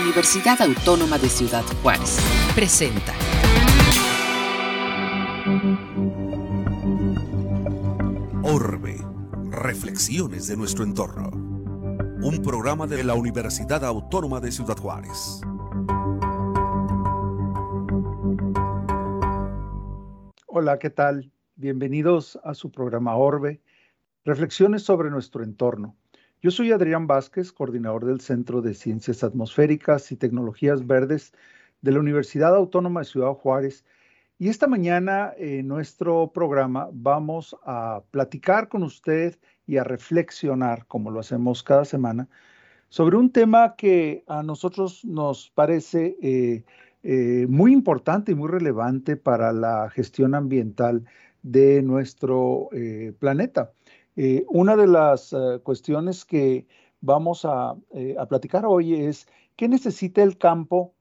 Universidad Autónoma de Ciudad Juárez. Presenta. Orbe. Reflexiones de nuestro entorno. Un programa de la Universidad Autónoma de Ciudad Juárez. Hola, ¿qué tal? Bienvenidos a su programa Orbe. Reflexiones sobre nuestro entorno. Yo soy Adrián Vázquez, coordinador del Centro de Ciencias Atmosféricas y Tecnologías Verdes de la Universidad Autónoma de Ciudad Juárez. Y esta mañana en nuestro programa vamos a platicar con usted y a reflexionar, como lo hacemos cada semana, sobre un tema que a nosotros nos parece eh, eh, muy importante y muy relevante para la gestión ambiental de nuestro eh, planeta. Eh, una de las eh, cuestiones que vamos eh, a, platicar hoy es qué necesita el campo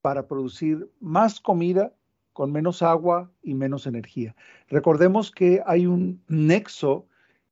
para producir más comida con menos agua y menos energía. Recordemos que hay un nexo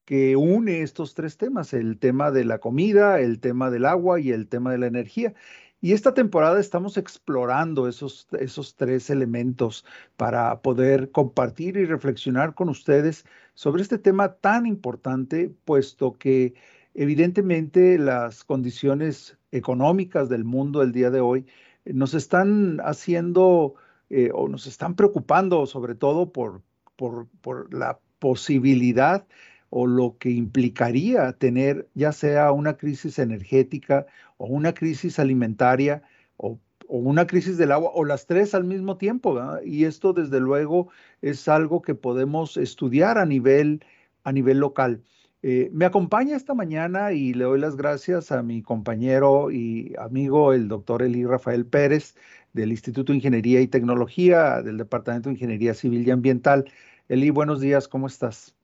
que une estos tres temas, el tema de la comida, el tema del agua y el tema de la energía. Y esta temporada estamos explorando esos, esos tres elementos para poder compartir y reflexionar con ustedes sobre este tema tan importante, puesto que evidentemente las condiciones económicas del mundo el día de hoy nos están haciendo eh, o nos están preocupando sobre todo por, por, por la posibilidad o lo que implicaría tener ya sea una crisis energética o una crisis alimentaria o, una crisis del agua o las tres al mismo tiempo. Y esto desde luego es algo que podemos estudiar a nivel, a nivel local. Eh, me acompaña esta mañana y le doy las gracias a mi compañero y amigo, el doctor Eli Rafael Pérez, del Instituto de Ingeniería y Tecnología, del Departamento de Ingeniería Civil y Ambiental. Eli, buenos días, ¿cómo estás?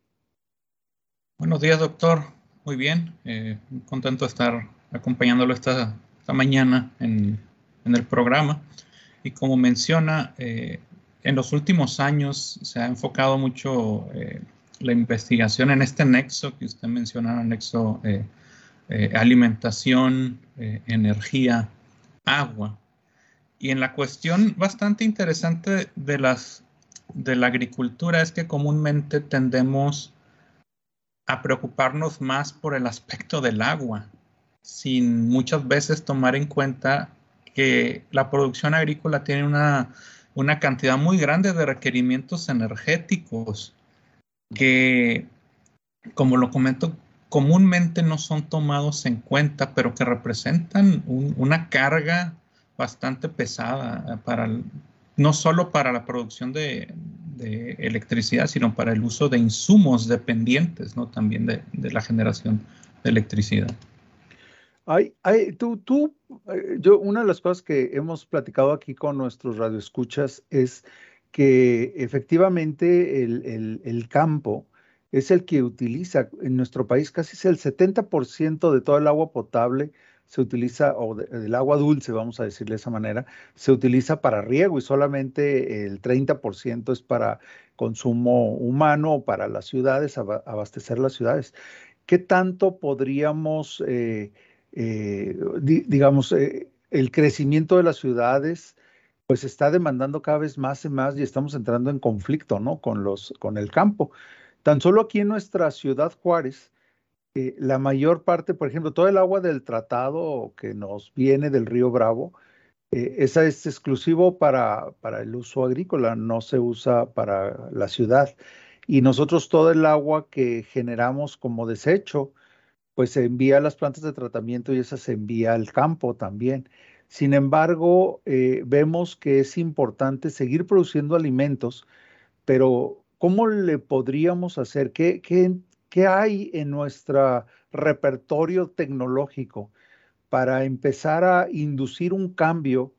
Buenos días, doctor. Muy bien. Eh, contento de estar acompañándolo esta, mañana en, el programa. Y como menciona, eh, en los últimos años se ha enfocado mucho eh, la investigación en este nexo que usted menciona, el nexo alimentación, energía, agua. Y en la cuestión bastante interesante de, las, de la agricultura es que comúnmente tendemos a preocuparnos más por el aspecto del agua, sin muchas veces tomar en cuenta que la producción agrícola tiene una, una cantidad muy grande de requerimientos energéticos que, como lo comento, comúnmente no son tomados en cuenta, pero que representan una carga bastante pesada para no solo para la producción de, de electricidad, sino para el uso de insumos dependientes, ¿no? También de, de la generación de electricidad. Ay, ay, tú, tú, eh, yo, una de las cosas que hemos platicado aquí con nuestros radioescuchas es que efectivamente el, el, campo es el que utiliza en nuestro país casi el 70% de todo el agua potable se utiliza, o del agua dulce, vamos a decirle de esa manera, se utiliza para riego y solamente el 30% es para consumo humano para las ciudades, abastecer las ciudades. ¿Qué tanto podríamos, eh, eh, di, digamos, eh, el crecimiento de las ciudades, pues está demandando cada vez más y más y estamos entrando en conflicto, ¿no? Con los, con el campo. Tan solo aquí en nuestra ciudad Juárez, eh, la mayor parte, por ejemplo, todo el agua del tratado que nos viene del río Bravo, eh, esa es exclusivo para, para el uso agrícola, no se usa para la ciudad. Y nosotros todo el agua que generamos como desecho, pues se envía a las plantas de tratamiento y esa se envía al campo también. Sin embargo, eh, vemos que es importante seguir produciendo alimentos, pero ¿cómo le podríamos hacer? ¿Qué, qué, ¿Qué hay en nuestro repertorio tecnológico para empezar a inducir un cambio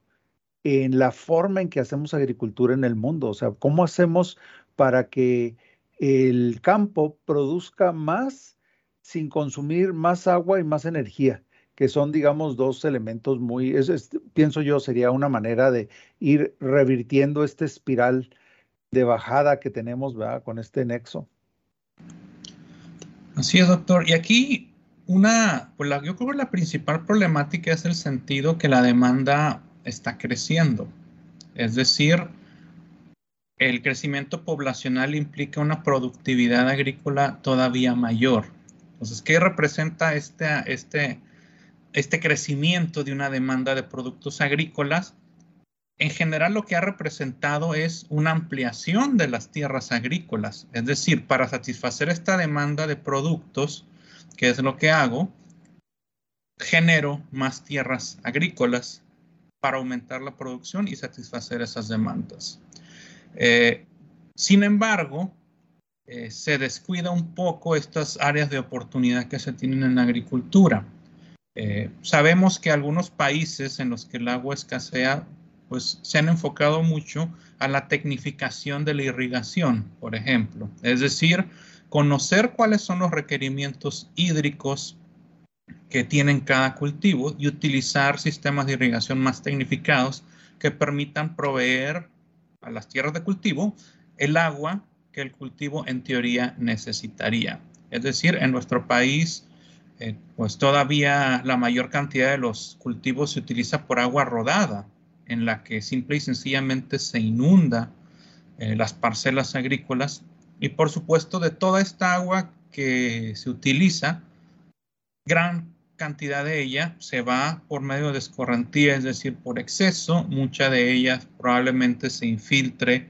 en la forma en que hacemos agricultura en el mundo? O sea, ¿cómo hacemos para que el campo produzca más sin consumir más agua y más energía? que son, digamos, dos elementos muy, es, es, pienso yo, sería una manera de ir revirtiendo esta espiral de bajada que tenemos con este nexo. Así es, doctor. Y aquí una, pues la, yo creo que la principal problemática es el sentido que la demanda está creciendo. Es decir, el crecimiento poblacional implica una productividad agrícola todavía mayor. Entonces, ¿qué representa este, este, este crecimiento de una demanda de productos agrícolas? En general, lo que ha representado es una ampliación de las tierras agrícolas. Es decir, para satisfacer esta demanda de productos, ¿qué es lo que hago? Genero más tierras agrícolas para aumentar la producción y satisfacer esas demandas. Eh, sin embargo, eh, se descuida un poco estas áreas de oportunidad que se tienen en la agricultura. Eh, sabemos que algunos países en los que el agua escasea, pues se han enfocado mucho a la tecnificación de la irrigación, por ejemplo. Es decir, conocer cuáles son los requerimientos hídricos que tienen cada cultivo y utilizar sistemas de irrigación más tecnificados que permitan proveer a las tierras de cultivo el agua que el cultivo en teoría necesitaría. Es decir, en nuestro país, eh, pues todavía la mayor cantidad de los cultivos se utiliza por agua rodada, en la que simple y sencillamente se inunda eh, las parcelas agrícolas. Y por supuesto, de toda esta agua que se utiliza, gran cantidad de ella se va por medio de escorrentía, es decir, por exceso. Mucha de ella probablemente se infiltre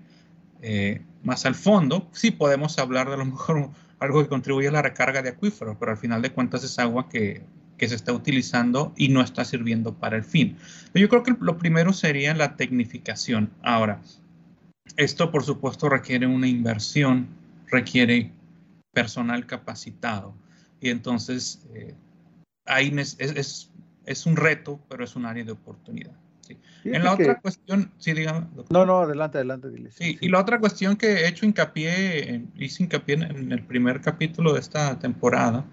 eh, más al fondo. Sí podemos hablar de lo mejor algo que contribuye a la recarga de acuíferos, pero al final de cuentas es agua que, que se está utilizando y no está sirviendo para el fin. Yo creo que lo primero sería la tecnificación. Ahora, esto por supuesto requiere una inversión, requiere personal capacitado y entonces eh, ahí es, es, un reto, pero es un área de oportunidad. En la otra cuestión, sí, dígame. No, no, adelante, adelante, dile. Sí, y la otra cuestión que he hecho hincapié, hice hincapié en el primer capítulo de esta temporada,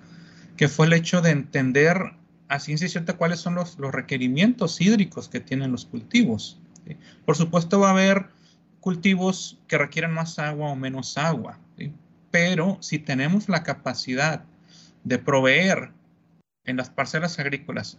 que fue el hecho de entender a ciencia cierta cuáles son los, los requerimientos hídricos que tienen los cultivos. Por supuesto va a haber cultivos que requieren más agua o menos agua, pero si tenemos la capacidad de proveer en las parcelas agrícolas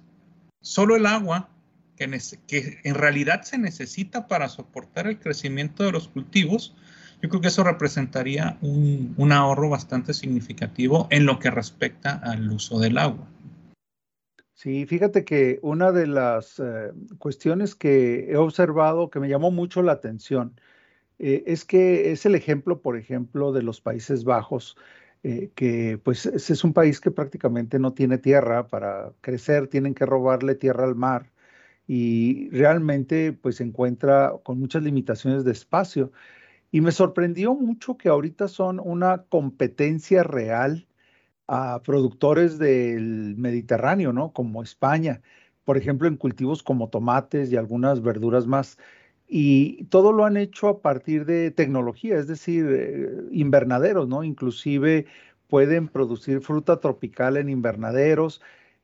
solo el agua que, que, en realidad se necesita para soportar el crecimiento de los cultivos, yo creo que eso representaría un, un ahorro bastante significativo en lo que respecta al uso del agua. Sí, fíjate que una de las eh, cuestiones que he observado que me llamó mucho la atención eh, es que es el ejemplo, por ejemplo, de los Países Bajos, eh, que pues es un país que prácticamente no tiene tierra para crecer, tienen que robarle tierra al mar y realmente pues se encuentra con muchas limitaciones de espacio. Y me sorprendió mucho que ahorita son una competencia real a productores del Mediterráneo, ¿no? Como España, por ejemplo, en cultivos como tomates y algunas verduras más y todo lo han hecho a partir de tecnología, es decir, eh, invernaderos, ¿no? Inclusive pueden producir fruta tropical en invernaderos.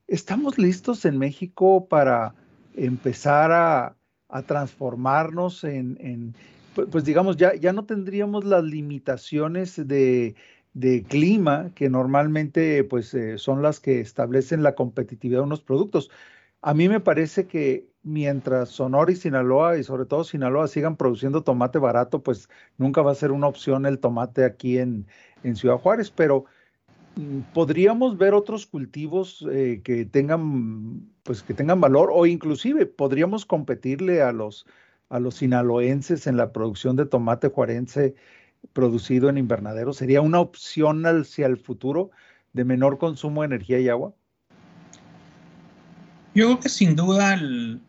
¿Estamos listos en México para empezar a, transformarnos en, pues, digamos, ya, ya no tendríamos las limitaciones de, clima que normalmente pues, eh, son las que establecen la competitividad de unos productos? A mí me parece que mientras Sonora y Sinaloa, y sobre todo Sinaloa, sigan produciendo tomate barato, pues nunca va a ser una opción el tomate aquí en, Ciudad Juárez, pero mm, podríamos ver otros cultivos eh, que tengan, pues que tengan valor, o inclusive podríamos competirle a los, a los sinaloenses en la producción de tomate juarense producido en invernadero. ¿Sería una opción hacia el futuro de menor consumo de energía y agua? Yo creo que sin duda el,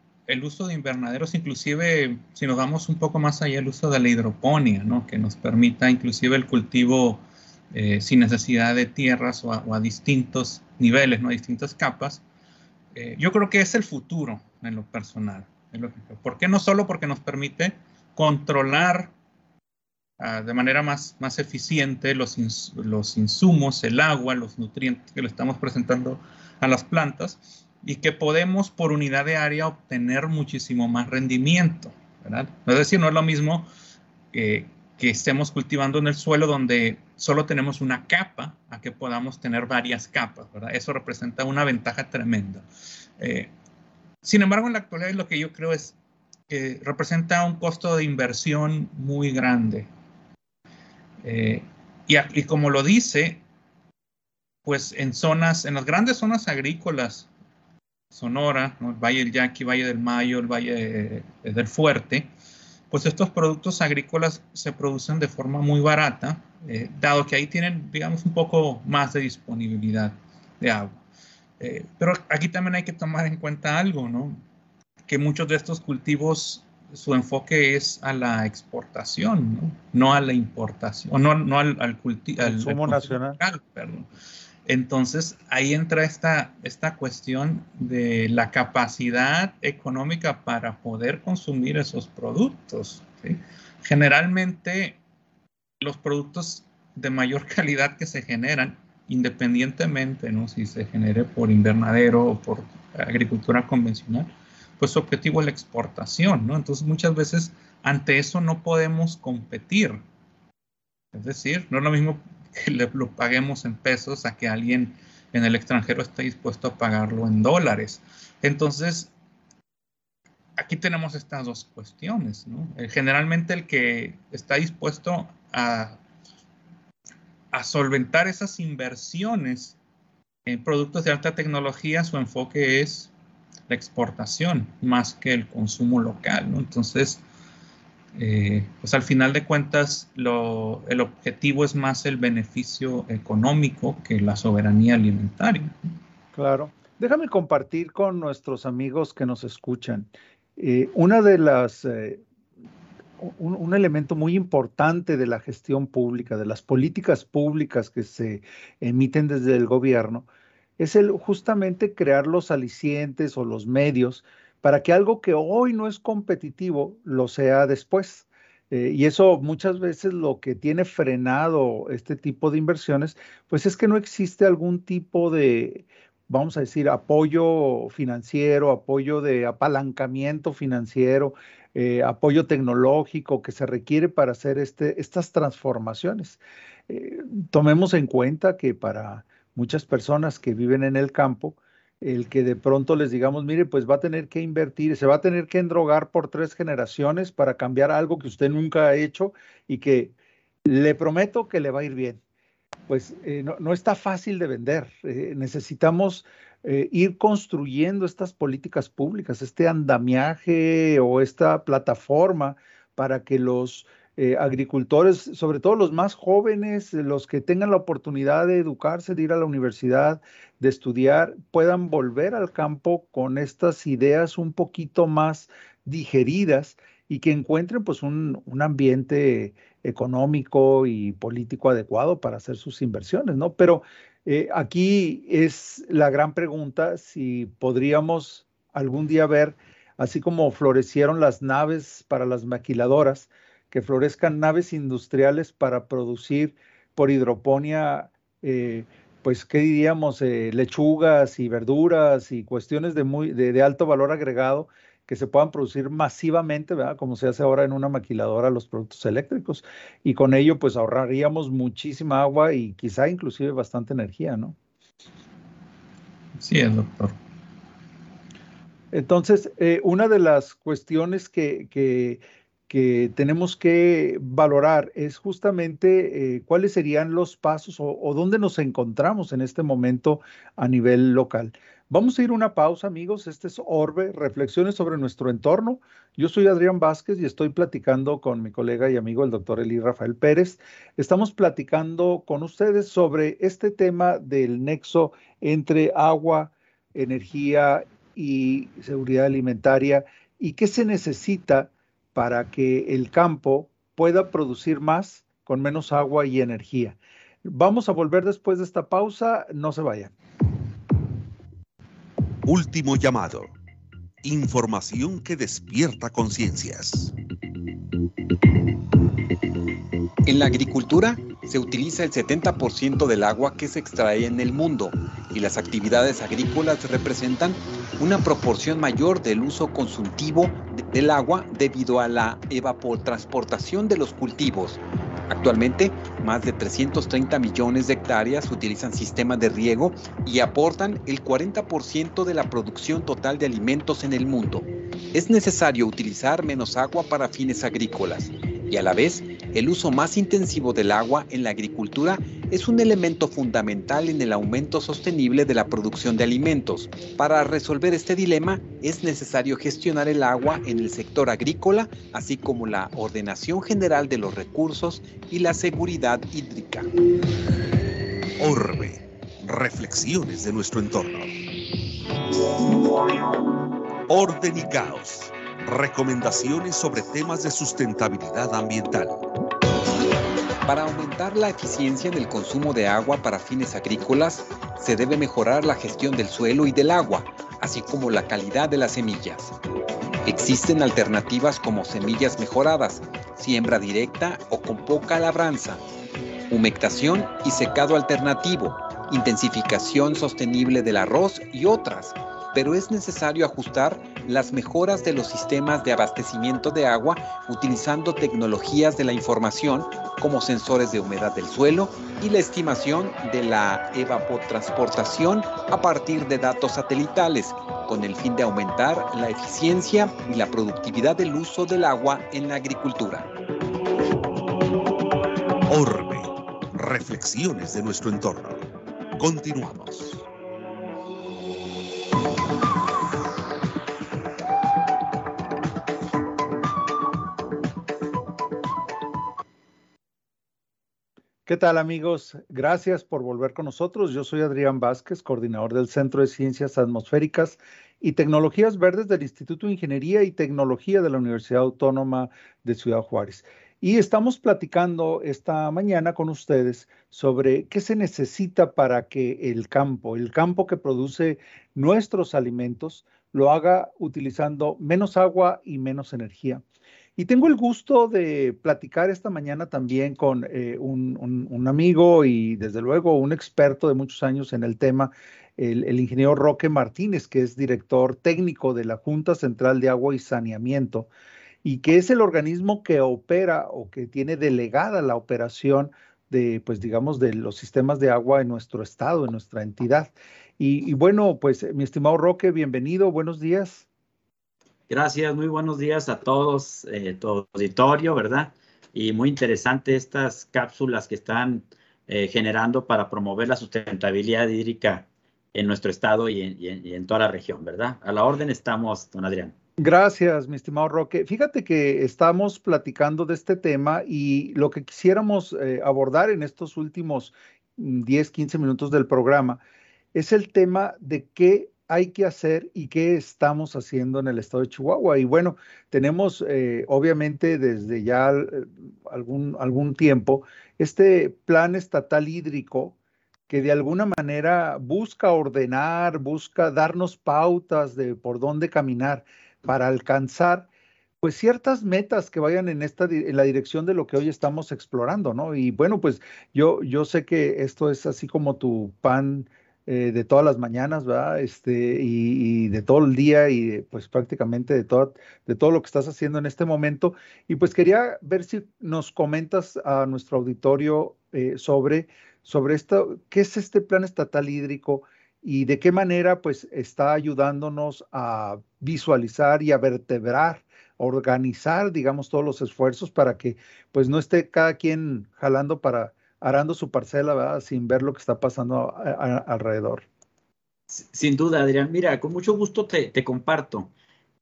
uso de invernaderos, inclusive si nos vamos un poco más allá, el uso de la hidroponía, ¿no? que nos permita inclusive el cultivo eh, sin necesidad de tierras o a, distintos niveles, ¿no? a distintas capas, eh, yo creo que es el futuro en lo personal. ¿Por qué no solo porque nos permite controlar ah, de manera más, más eficiente los, los insumos, el agua, los nutrientes que le estamos presentando a las plantas, y que podemos por unidad de área obtener muchísimo más rendimiento. Es decir, no es lo mismo que, estemos cultivando en el suelo donde solo tenemos una capa a que podamos tener varias capas. Eso representa una ventaja tremenda. Eh, sin embargo, en la actualidad lo que yo creo es que representa un costo de inversión muy grande. Eh, y, como lo dice, pues en zonas, en las grandes zonas agrícolas, Sonora, el Valle del Yaqui, Valle del Mayo, el Valle del Fuerte, pues estos productos agrícolas se producen de forma muy barata, eh, dado que ahí tienen, digamos, un poco más de disponibilidad de agua. Eh, pero aquí también hay que tomar en cuenta algo, ¿no? Que muchos de estos cultivos, su enfoque es a la exportación, ¿no? No a la importación, o no, no al, al, cultivo nacional. Perdón. Entonces, ahí entra esta, esta cuestión de la capacidad económica para poder consumir esos productos. Generalmente, los productos de mayor calidad que se generan, independientemente ¿no? si se genere por invernadero o por agricultura convencional, pues su objetivo es la exportación. ¿no? Entonces, muchas veces ante eso no podemos competir. Es decir, no es lo mismo que le, lo paguemos en pesos a que alguien en el extranjero esté dispuesto a pagarlo en dólares. Entonces, aquí tenemos estas dos cuestiones. ¿no? Eh, generalmente el que está dispuesto a, a solventar esas inversiones en productos de alta tecnología, su enfoque es la exportación más que el consumo local. Entonces, eh, pues al final de cuentas el objetivo es más el beneficio económico que la soberanía alimentaria. Claro. Déjame compartir con nuestros amigos que nos escuchan. Eh, una de las, eh, un, elemento muy importante de la gestión pública, de las políticas públicas que se emiten desde el gobierno, es el justamente crear los alicientes o los medios para que algo que hoy no es competitivo lo sea después. Eh, y eso muchas veces lo que tiene frenado este tipo de inversiones, pues es que no existe algún tipo de, vamos a decir, apoyo financiero, apoyo de apalancamiento financiero, eh, apoyo tecnológico que se requiere para hacer este, estas transformaciones. Eh, tomemos en cuenta que para muchas personas que viven en el campo, el que de pronto les digamos, mire, pues va a tener que invertir, se va a tener que endrogar por tres generaciones para cambiar algo que usted nunca ha hecho y que le prometo que le va a ir bien. Pues eh, no, está fácil de vender. Necesitamos eh, ir construyendo estas políticas públicas, este andamiaje o esta plataforma para que los eh, agricultores, sobre todo los más jóvenes, los que tengan la oportunidad de educarse, de ir a la universidad, de estudiar, puedan volver al campo con estas ideas un poquito más digeridas y que encuentren pues un, un ambiente económico y político adecuado para hacer sus inversiones, ¿no? Pero eh, aquí es la gran pregunta si podríamos algún día ver, así como florecieron las naves para las maquiladoras, que florezcan naves industriales para producir por hidroponía, eh, pues, ¿qué diríamos? Eh, lechugas y verduras y cuestiones de, muy, de, alto valor agregado que se puedan producir masivamente, ¿verdad? Como se hace ahora en una maquiladora los productos eléctricos. Y con ello, pues, ahorraríamos muchísima agua y quizá inclusive bastante energía, ¿no? Sí, doctor. Entonces, eh, una de las cuestiones que, que que tenemos que valorar es justamente eh, cuáles serían los pasos o, dónde nos encontramos en este momento a nivel local. Vamos a ir a una pausa, amigos. Este es Orbe, reflexiones sobre nuestro entorno. Yo soy Adrián Vázquez y estoy platicando con mi colega y amigo, el doctor Eli Rafael Pérez. Estamos platicando con ustedes sobre este tema del nexo entre agua, energía y seguridad alimentaria y qué se necesita para que el campo pueda producir más con menos agua y energía. Vamos a volver después de esta pausa, no se vayan. Último llamado. Información que despierta conciencias. En la agricultura se utiliza el 70% del agua que se extrae en el mundo y las actividades agrícolas representan una proporción mayor del uso consultivo de del agua debido a la evapotransportación de los cultivos. Actualmente, más de 330 millones de hectáreas utilizan sistemas de riego y aportan el 40% de la producción total de alimentos en el mundo. Es necesario utilizar menos agua para fines agrícolas y a la vez el uso más intensivo del agua en la agricultura es un elemento fundamental en el aumento sostenible de la producción de alimentos. Para resolver este dilema es necesario gestionar el agua en el sector agrícola, así como la ordenación general de los recursos y la seguridad hídrica. Orbe. Reflexiones de nuestro entorno. Orden y caos. Recomendaciones sobre temas de sustentabilidad ambiental. Para aumentar la eficiencia en el consumo de agua para fines agrícolas, se debe mejorar la gestión del suelo y del agua, así como la calidad de las semillas. Existen alternativas como semillas mejoradas, siembra directa o con poca labranza, humectación y secado alternativo, intensificación sostenible del arroz y otras pero es necesario ajustar las mejoras de los sistemas de abastecimiento de agua utilizando tecnologías de la información como sensores de humedad del suelo y la estimación de la evapotransportación a partir de datos satelitales, con el fin de aumentar la eficiencia y la productividad del uso del agua en la agricultura. Orbe. Reflexiones de nuestro entorno. Continuamos. ¿Qué tal amigos? Gracias por volver con nosotros. Yo soy Adrián Vázquez, coordinador del Centro de Ciencias Atmosféricas y Tecnologías Verdes del Instituto de Ingeniería y Tecnología de la Universidad Autónoma de Ciudad Juárez. Y estamos platicando esta mañana con ustedes sobre qué se necesita para que el campo, el campo que produce nuestros alimentos, lo haga utilizando menos agua y menos energía. Y tengo el gusto de platicar esta mañana también con eh, un, amigo y desde luego un experto de muchos años en el tema, el, ingeniero Roque Martínez, que es director técnico de la Junta Central de Agua y Saneamiento y que es el organismo que opera o que tiene delegada la operación de, pues digamos, de los sistemas de agua en nuestro estado, en nuestra entidad. Y bueno, pues mi estimado Roque, bienvenido, buenos días. Gracias, muy buenos días a todos, eh, todo auditorio, ¿verdad? Y muy interesante estas cápsulas que están eh, generando para promover la sustentabilidad hídrica en nuestro estado y en, toda la región, ¿verdad? A la orden estamos, don Adrián. Gracias, mi estimado Roque. Fíjate que estamos platicando de este tema y lo que quisiéramos eh, abordar en estos últimos 10, mm, 15 minutos del programa es el tema de qué hay que hacer y qué estamos haciendo en el estado de Chihuahua. Y bueno, tenemos eh, obviamente desde ya eh, algún, algún tiempo este plan estatal hídrico que de alguna manera busca ordenar, busca darnos pautas de por dónde caminar para alcanzar pues ciertas metas que vayan en esta en la dirección de lo que hoy estamos explorando, ¿no? Y bueno, pues yo yo sé que esto es así como tu pan eh, de todas las mañanas, ¿verdad? Este, y, de todo el día y pues prácticamente de todo, de todo lo que estás haciendo en este momento. Y pues quería ver si nos comentas a nuestro auditorio eh, sobre, sobre esto, qué es este plan estatal hídrico y de qué manera pues está ayudándonos a visualizar y a vertebrar, organizar, digamos, todos los esfuerzos para que pues no esté cada quien jalando para arando su parcela. Sin ver lo que está pasando alrededor. Sin duda, Adrián. Mira, con mucho gusto te, comparto.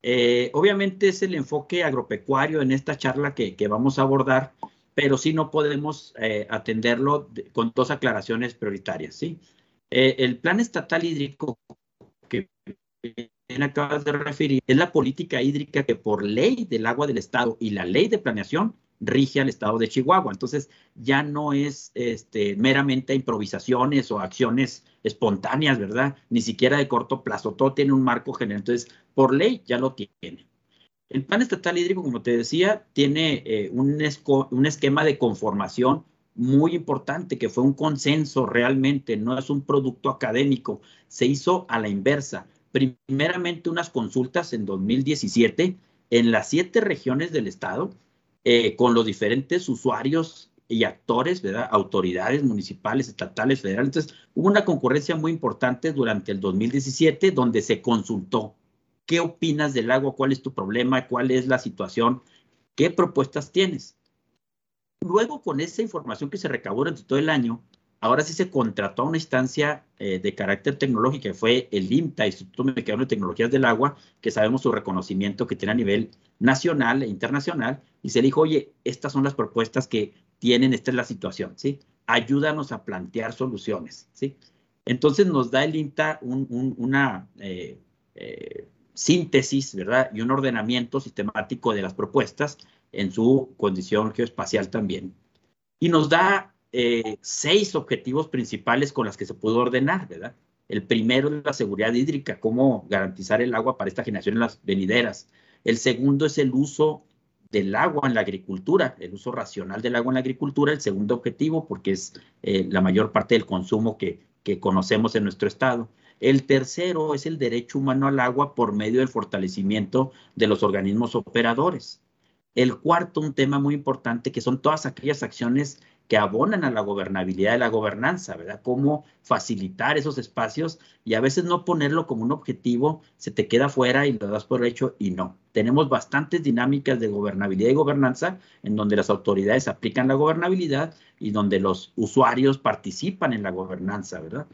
Eh, obviamente es el enfoque agropecuario en esta charla que, vamos a abordar, pero sí no podemos eh, atenderlo con dos aclaraciones prioritarias, ¿sí? Eh, el plan estatal hídrico que acabas de referir es la política hídrica que por ley del agua del Estado y la ley de planeación rige al estado de Chihuahua. Entonces, ya no es este, meramente improvisaciones o acciones espontáneas, ¿verdad? Ni siquiera de corto plazo. Todo tiene un marco general. Entonces, por ley ya lo tiene. El Plan Estatal Hídrico, como te decía, tiene eh, un, un esquema de conformación muy importante, que fue un consenso realmente, no es un producto académico. Se hizo a la inversa. Primeramente unas consultas en 2017 en las siete regiones del estado, eh, con los diferentes usuarios y actores, ¿verdad? Autoridades municipales, estatales, federales. Entonces, hubo una concurrencia muy importante durante el 2017 donde se consultó qué opinas del agua, cuál es tu problema, cuál es la situación, qué propuestas tienes. Luego, con esa información que se recabó durante todo el año, ahora sí se contrató a una instancia eh, de carácter tecnológico, que fue el IMTA, Instituto Mexicano de Tecnologías del Agua, que sabemos su reconocimiento que tiene a nivel nacional e internacional, y se dijo, oye, estas son las propuestas que tienen, esta es la situación, ¿sí? Ayúdanos a plantear soluciones, ¿sí? Entonces nos da el IMTA una eh, eh, síntesis, ¿verdad? Y un ordenamiento sistemático de las propuestas en su condición geoespacial también. Y nos da eh, seis objetivos principales con las que se pudo ordenar, ¿verdad? El primero es la seguridad hídrica, cómo garantizar el agua para esta generación en las venideras. El segundo es el uso del agua en la agricultura, el uso racional del agua en la agricultura, el segundo objetivo, porque es eh, la mayor parte del consumo que, que conocemos en nuestro estado. El tercero es el derecho humano al agua por medio del fortalecimiento de los organismos operadores. El cuarto, un tema muy importante, que son todas aquellas acciones que abonan a la gobernabilidad de la gobernanza, ¿verdad? Cómo facilitar esos espacios y a veces no ponerlo como un objetivo, se te queda fuera y lo das por hecho y no. Tenemos bastantes dinámicas de gobernabilidad y gobernanza en donde las autoridades aplican la gobernabilidad y donde los usuarios participan en la gobernanza, ¿verdad?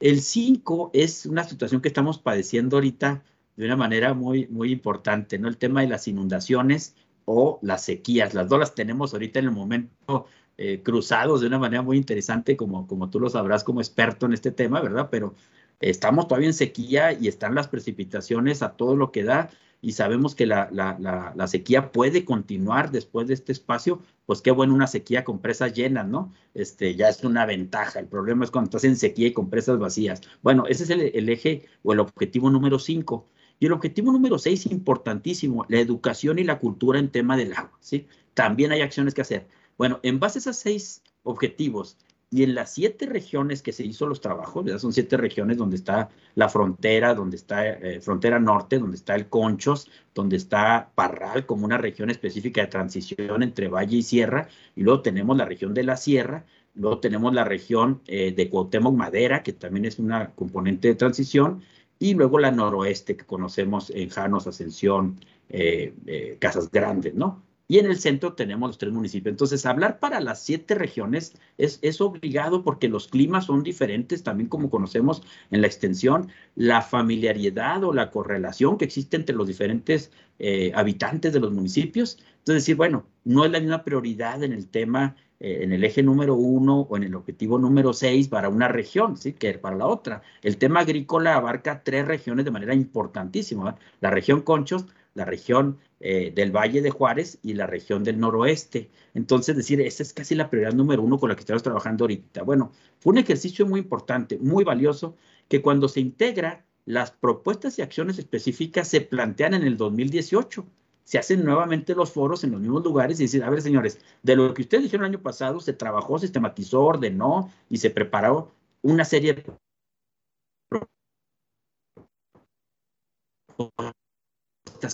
El 5 es una situación que estamos padeciendo ahorita de una manera muy, muy importante, ¿no? El tema de las inundaciones o las sequías. Las dos las tenemos ahorita en el momento eh, cruzados de una manera muy interesante, como, como tú lo sabrás como experto en este tema, ¿verdad? Pero estamos todavía en sequía y están las precipitaciones a todo lo que da y sabemos que la, la, la, sequía puede continuar después de este espacio, pues qué bueno una sequía con presas llenas, ¿no? Este, ya es una ventaja. El problema es cuando estás en sequía y con presas vacías. Bueno, ese es el, el eje o el objetivo número 5. Y el objetivo número 6, importantísimo, la educación y la cultura en tema del agua, ¿sí? También hay acciones que hacer. Bueno, en base a esos seis objetivos y en las siete regiones que se hizo los trabajos, ¿verdad? son siete regiones donde está la frontera, donde está eh, frontera norte, donde está el Conchos, donde está Parral como una región específica de transición entre valle y sierra, y luego tenemos la región de la sierra, luego tenemos la región eh, de Cuauhtémoc Madera, que también es una componente de transición, y luego la noroeste que conocemos en Janos, Ascensión, eh, Casas Grandes, ¿no? Y en el centro tenemos los tres municipios. Entonces, hablar para las siete regiones es, es, obligado porque los climas son diferentes, también como conocemos en la extensión, la familiaridad o la correlación que existe entre los diferentes eh, habitantes de los municipios. Entonces, decir, bueno, no es la misma prioridad en el tema, eh, en el eje número uno o en el objetivo número seis para una región, ¿sí? Que para la otra. El tema agrícola abarca tres regiones de manera importantísima. La región Conchos, la región eh, del Valle de Juárez y la región del noroeste. Entonces, decir, esa es casi la prioridad número uno con la que estamos trabajando ahorita. Bueno, fue un ejercicio muy importante, muy valioso, que cuando se integra, las propuestas y acciones específicas se plantean en el 2018. Se hacen nuevamente los foros en los mismos lugares y decir, a ver, señores, de lo que ustedes dijeron el año pasado, se trabajó, sistematizó, ordenó y se preparó una serie de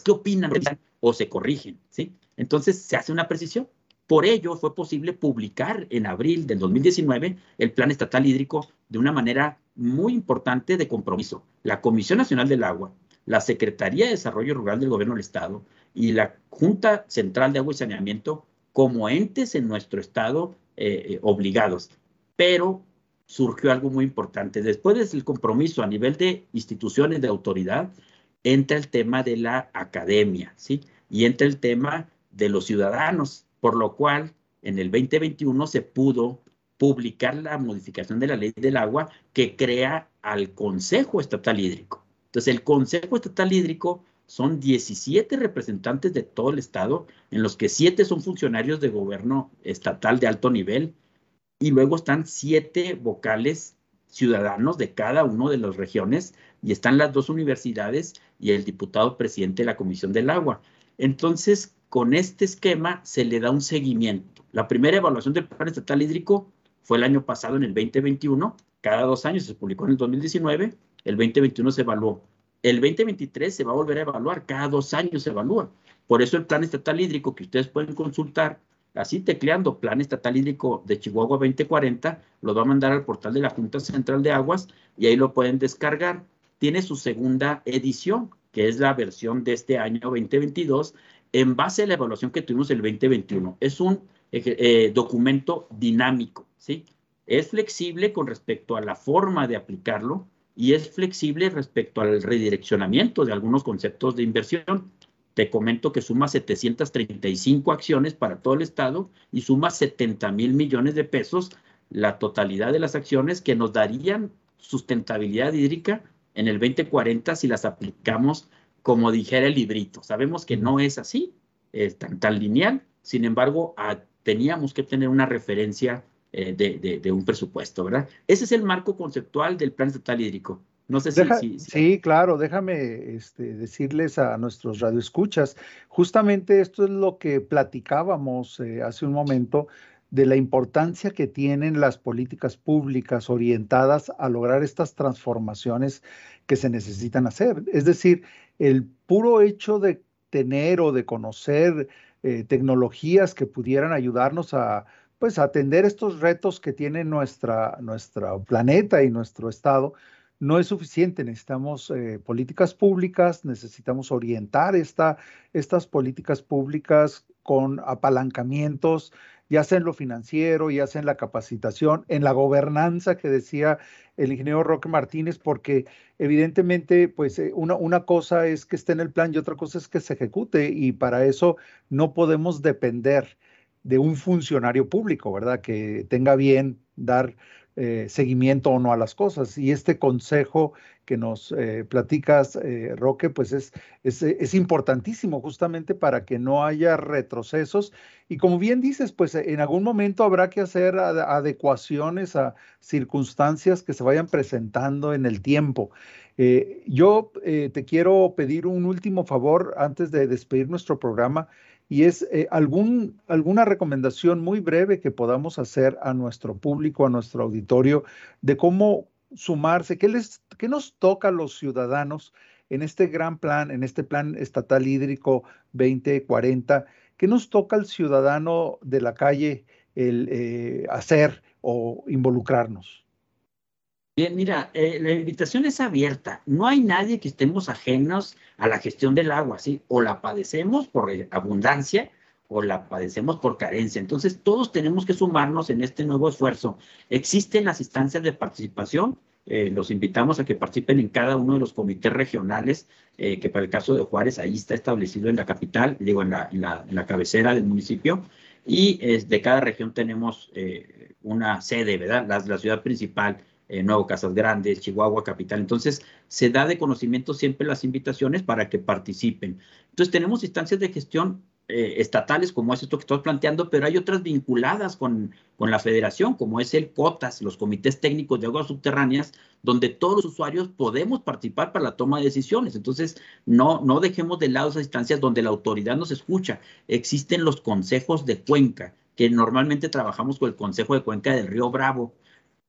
¿Qué opinan? O se corrigen, ¿sí? Entonces se hace una precisión. Por ello fue posible publicar en abril del 2019 el Plan Estatal Hídrico de una manera muy importante de compromiso. La Comisión Nacional del Agua, la Secretaría de Desarrollo Rural del Gobierno del Estado y la Junta Central de Agua y Saneamiento como entes en nuestro estado eh, eh, obligados. Pero surgió algo muy importante. Después del compromiso a nivel de instituciones de autoridad, entra el tema de la academia, ¿sí? Y entra el tema de los ciudadanos, por lo cual en el 2021 se pudo publicar la modificación de la ley del agua que crea al Consejo Estatal Hídrico. Entonces, el Consejo Estatal Hídrico son 17 representantes de todo el estado, en los que 7 son funcionarios de gobierno estatal de alto nivel, y luego están 7 vocales ciudadanos de cada una de las regiones y están las dos universidades y el diputado presidente de la Comisión del Agua. Entonces, con este esquema se le da un seguimiento. La primera evaluación del Plan Estatal Hídrico fue el año pasado, en el 2021, cada dos años, se publicó en el 2019, el 2021 se evaluó. El 2023 se va a volver a evaluar, cada dos años se evalúa. Por eso el plan estatal hídrico que ustedes pueden consultar, así tecleando Plan Estatal Hídrico de Chihuahua 2040, lo va a mandar al portal de la Junta Central de Aguas y ahí lo pueden descargar. Tiene su segunda edición, que es la versión de este año 2022, en base a la evaluación que tuvimos el 2021. Es un eh, documento dinámico, ¿sí? Es flexible con respecto a la forma de aplicarlo y es flexible respecto al redireccionamiento de algunos conceptos de inversión. Te comento que suma 735 acciones para todo el Estado y suma 70 mil millones de pesos la totalidad de las acciones que nos darían sustentabilidad hídrica en el 2040 si las aplicamos como dijera el librito. Sabemos que no es así, es tan, tan lineal, sin embargo, teníamos que tener una referencia eh, de, un presupuesto, ¿verdad? Ese es el marco conceptual del Plan Estatal Hídrico. No sé si, Sí, claro, déjame este, decirles a nuestros radioescuchas, justamente esto es lo que platicábamos eh, hace un momento de la importancia que tienen las políticas públicas orientadas a lograr estas transformaciones que se necesitan hacer. Es decir, el puro hecho de tener o de conocer eh, tecnologías que pudieran ayudarnos a pues atender estos retos que tiene nuestra, nuestro planeta y nuestro estado, no es suficiente. Necesitamos eh, políticas públicas, necesitamos orientar esta, estas políticas públicas con apalancamientos, ya sea en lo financiero, ya sea en la capacitación, en la gobernanza que decía el ingeniero Roque Martínez, porque evidentemente, pues eh, una, una cosa es que esté en el plan y otra cosa es que se ejecute, y para eso no podemos depender de un funcionario público, ¿verdad? Que tenga bien dar eh, seguimiento o no a las cosas. Y este consejo que nos eh, platicas, eh, Roque, pues es, es, importantísimo justamente para que no haya retrocesos. Y como bien dices, pues en algún momento habrá que hacer adecuaciones a circunstancias que se vayan presentando en el tiempo. yo te quiero pedir un último favor antes de despedir nuestro programa y es eh, algún, alguna recomendación muy breve que podamos hacer a nuestro público, a nuestro auditorio, de cómo sumarse, qué, les, qué nos toca a los ciudadanos en este gran plan, en este plan estatal hídrico 2040, qué nos toca al ciudadano de la calle el eh, hacer o involucrarnos. Bien, mira, eh, la invitación es abierta. No hay nadie que estemos ajenos a la gestión del agua, ¿sí? O la padecemos por abundancia o la padecemos por carencia. Entonces, todos tenemos que sumarnos en este nuevo esfuerzo. Existen las instancias de participación. Eh, los invitamos a que participen en cada uno de los comités regionales, eh, que para el caso de Juárez, ahí está establecido en la capital, digo, en la, la, cabecera del municipio. Y de cada región tenemos una sede, ¿verdad? La, la ciudad principal eh, Nuevo Casas Grandes, Chihuahua Capital. Entonces, se da de conocimiento siempre las invitaciones para que participen. Entonces, tenemos instancias de gestión eh, estatales, como es esto que estoy planteando, pero hay otras vinculadas con, con la federación, como es el COTAS, los comités técnicos de aguas subterráneas, donde todos los usuarios podemos participar para la toma de decisiones. Entonces, no, no dejemos de lado esas instancias donde la autoridad nos escucha. Existen los consejos de cuenca, que normalmente trabajamos con el Consejo de Cuenca del Río Bravo,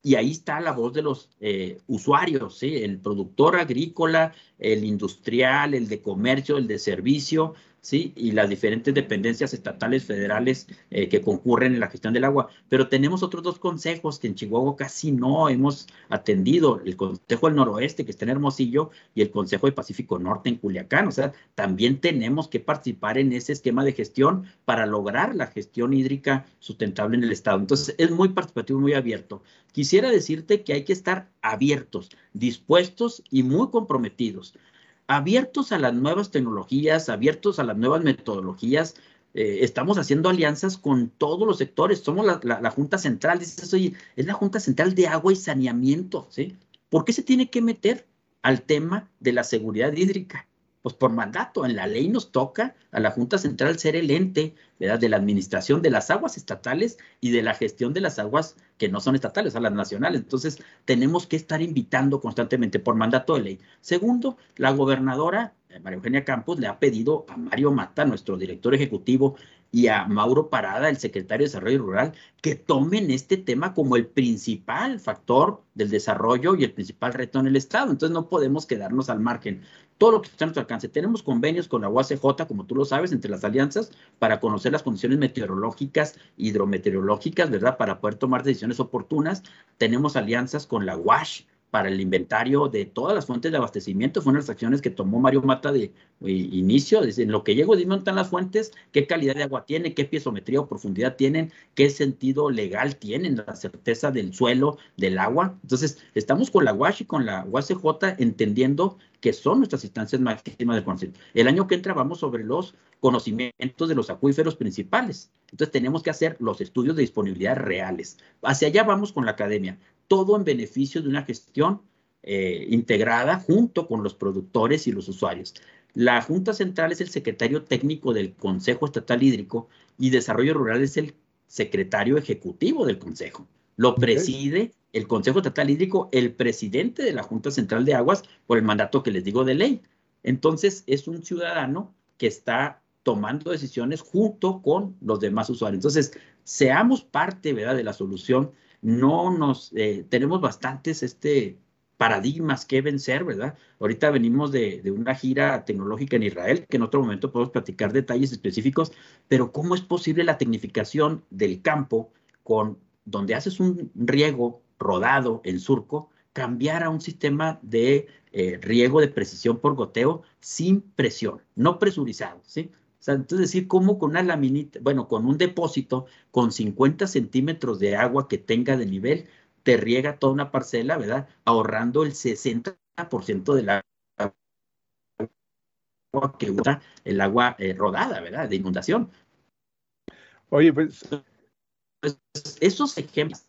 y ahí está la voz de los eh, usuarios, el productor agrícola, el industrial, el de comercio, el de servicio, ¿sí? Y las diferentes dependencias estatales, federales eh, que concurren en la gestión del agua. Pero tenemos otros dos consejos que en Chihuahua casi no hemos atendido. El Consejo del Noroeste, que está en Hermosillo, y el Consejo del Pacífico Norte en Culiacán. O sea, también tenemos que participar en ese esquema de gestión para lograr la gestión hídrica sustentable en el Estado. Entonces, es muy participativo, muy abierto. Quisiera decirte que hay que estar abiertos, dispuestos y muy comprometidos abiertos a las nuevas tecnologías, abiertos a las nuevas metodologías. Eh, estamos haciendo alianzas con todos los sectores. Somos la, Junta Central, dices, oye, es la Junta Central de Agua y Saneamiento, ¿sí? ¿Por qué se tiene que meter al tema de la seguridad hídrica? Pues por mandato, en la ley nos toca a la Junta Central ser el ente de la administración de las aguas estatales y de la gestión de las aguas que no son estatales, a las nacionales. Entonces, tenemos que estar invitando constantemente por mandato de ley. Segundo, la gobernadora María Eugenia Campos, le ha pedido a Mario Mata, nuestro director ejecutivo, y a Mauro Parada, el secretario de Desarrollo Rural, que tomen este tema como el principal factor del desarrollo y el principal reto en el Estado. Entonces no podemos quedarnos al margen. Todo lo que está a nuestro alcance. Tenemos convenios con la UACJ, como tú lo sabes, entre las alianzas, para conocer las condiciones meteorológicas, hidrometeorológicas, ¿verdad? Para poder tomar decisiones oportunas. Tenemos alianzas con la UASH, para el inventario de todas las fuentes de abastecimiento. Fueron las acciones que tomó Mario Mata de, inicio. Desde en lo que llego, dime dónde están las fuentes, qué calidad de agua tiene, qué piezometría o profundidad tienen, qué sentido legal tienen, la certeza del suelo, del agua. Entonces, estamos con la UASH y con la UACJ entendiendo que son nuestras instancias máximas de conocimiento. El año que entra vamos sobre los conocimientos de los acuíferos principales. Entonces tenemos que hacer los estudios de disponibilidad reales. Hacia allá vamos con la academia todo en beneficio de una gestión eh, integrada junto con los productores y los usuarios. La Junta Central es el secretario técnico del Consejo Estatal Hídrico y Desarrollo Rural es el secretario ejecutivo del Consejo. Lo preside el Consejo Estatal Hídrico, el presidente de la Junta Central de Aguas, por el mandato que les digo de ley. Entonces, es un ciudadano que está tomando decisiones junto con los demás usuarios. Entonces, seamos parte, ¿verdad?, de la solución no nos, eh, tenemos bastantes este, paradigmas que vencer, ¿verdad? Ahorita venimos de, de, una gira tecnológica en Israel, que en otro momento podemos platicar detalles específicos, pero ¿cómo es posible la tecnificación del campo con donde haces un riego rodado en surco, cambiar a un sistema de eh, riego de precisión por goteo sin presión, no presurizado, ¿sí? entonces decir, cómo con una laminita, bueno, con un depósito con 50 centímetros de agua que tenga de nivel, te riega toda una parcela, ¿verdad? Ahorrando el 60% del agua que usa el agua eh, rodada, ¿verdad? De inundación. Oye, pues... esos ejemplos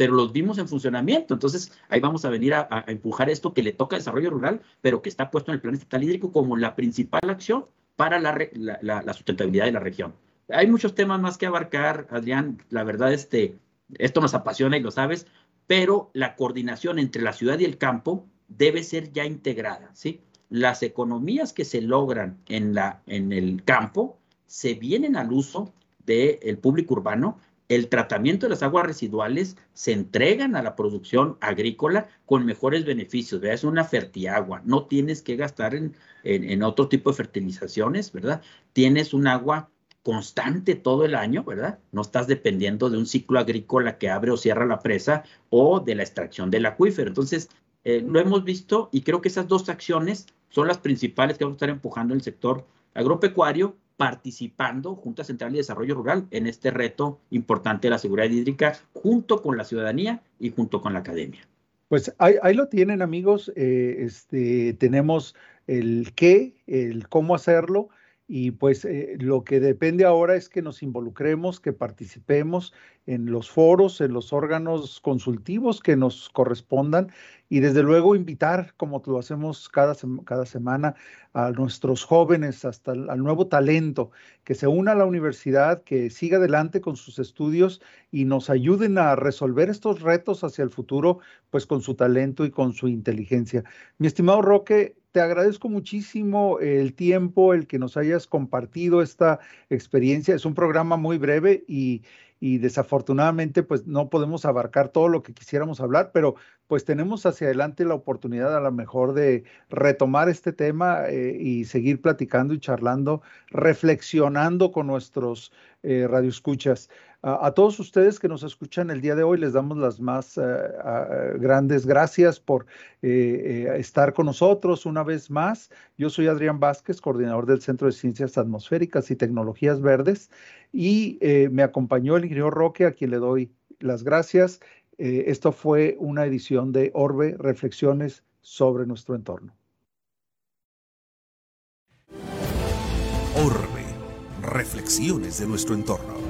pero los vimos en funcionamiento. Entonces, ahí vamos a venir a, empujar esto que le toca desarrollo rural, pero que está puesto en el plan estatal hídrico como la principal acción para la, sustentabilidad de la región. Hay muchos temas más que abarcar, Adrián. La verdad, este, esto nos apasiona y lo sabes, pero la coordinación entre la ciudad y el campo debe ser ya integrada, ¿sí? Las economías que se logran en, la, en el campo se vienen al uso del público urbano el tratamiento de las aguas residuales se entregan a la producción agrícola con mejores beneficios, ¿verdad? Es una fertiagua, no tienes que gastar en, en, otro tipo de fertilizaciones, ¿verdad? Tienes un agua constante todo el año, ¿verdad? No estás dependiendo de un ciclo agrícola que abre o cierra la presa o de la extracción del acuífero. Entonces, eh, lo hemos visto y creo que esas dos acciones son las principales que vamos a estar empujando en el sector agropecuario participando Junta Central de Desarrollo Rural en este reto importante de la seguridad hídrica junto con la ciudadanía y junto con la academia. Pues ahí, lo tienen amigos, eh, este, tenemos el qué, el cómo hacerlo y pues eh, lo que depende ahora es que nos involucremos, que participemos en los foros, en los órganos consultivos que nos correspondan y desde luego invitar, como lo hacemos cada, cada semana, a nuestros jóvenes, hasta al nuevo talento, que se una a la universidad, que siga adelante con sus estudios y nos ayuden a resolver estos retos hacia el futuro, pues con su talento y con su inteligencia. Mi estimado Roque, te agradezco muchísimo el tiempo, el que nos hayas compartido esta experiencia. Es un programa muy breve y, y desafortunadamente pues no podemos abarcar todo lo que quisiéramos hablar, pero pues tenemos hacia adelante la oportunidad a lo mejor de retomar este tema eh, y seguir platicando y charlando, reflexionando con nuestros eh, radioescuchas. A, todos ustedes que nos escuchan el día de hoy les damos las más eh, grandes gracias por eh, eh, estar con nosotros una vez más. Yo soy Adrián Vázquez, coordinador del Centro de Ciencias Atmosféricas y Tecnologías Verdes y me acompañó el ingeniero Roque a quien le doy las gracias. esto fue una edición de Orbe, Reflexiones sobre nuestro entorno. Orbe, Reflexiones de nuestro entorno.